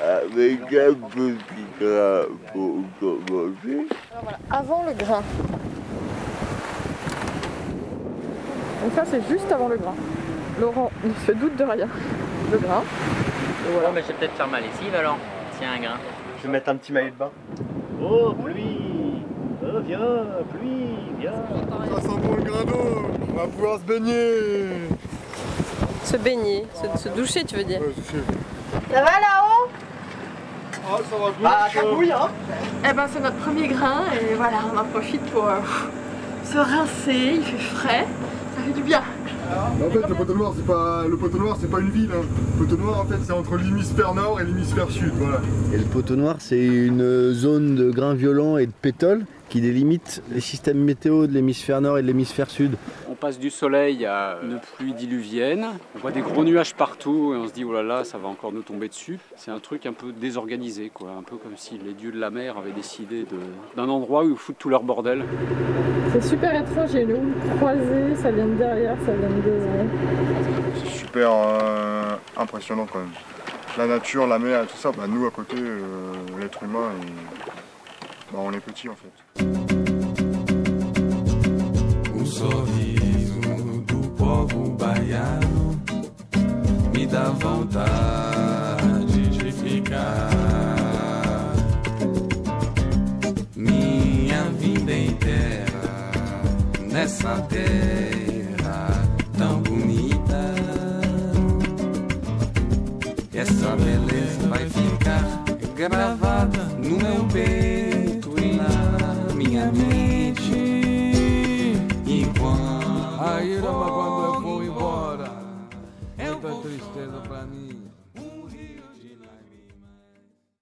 avec un petit pour commencer. Avant le grain. Donc ça c'est juste avant le grain. Laurent ne se doute de rien. Le grain. Et voilà. Mais je vais peut-être faire ma lessive alors. Tiens, un grain. Je vais mettre un petit maillot de bain. Oh, pluie Oh, viens, pluie, viens Ça sent bon le grain d'eau, on va pouvoir se baigner. Se baigner, se, se doucher tu veux dire. Ouais. Ça va là-haut? Ah, ça va Ah, cagouille, hein Eh ben c'est notre premier grain et voilà, on en profite pour euh, se rincer, il fait frais, ça fait du bien. En fait, le poteau noir, c'est pas pas une ville. Hein. Le poteau noir, en fait, c'est entre l'hémisphère nord et l'hémisphère sud. Voilà. Et le poteau noir, c'est une zone de grains violents et de pétole qui délimite les systèmes météo de l'hémisphère nord et de l'hémisphère sud. On passe du soleil à une pluie diluvienne. On voit des gros nuages partout et on se dit oh là là, ça va encore nous tomber dessus. C'est un truc un peu désorganisé, quoi. Un peu comme si les dieux de la mer avaient décidé d'un endroit où ils foutent tout leur bordel. C'est super étrange, il y a une houle croisée, ça vient de derrière, ça vient de devant. C'est super euh, impressionnant quand même. La nature, la mer et tout ça, bah, nous à côté, euh, l'être humain, bah, on est petit en fait. Baiano me dá vontade de ficar minha vida inteira nessa terra tão bonita. Essa beleza vai ficar gravada no meu peito e na minha mente. Tristeza pra mim.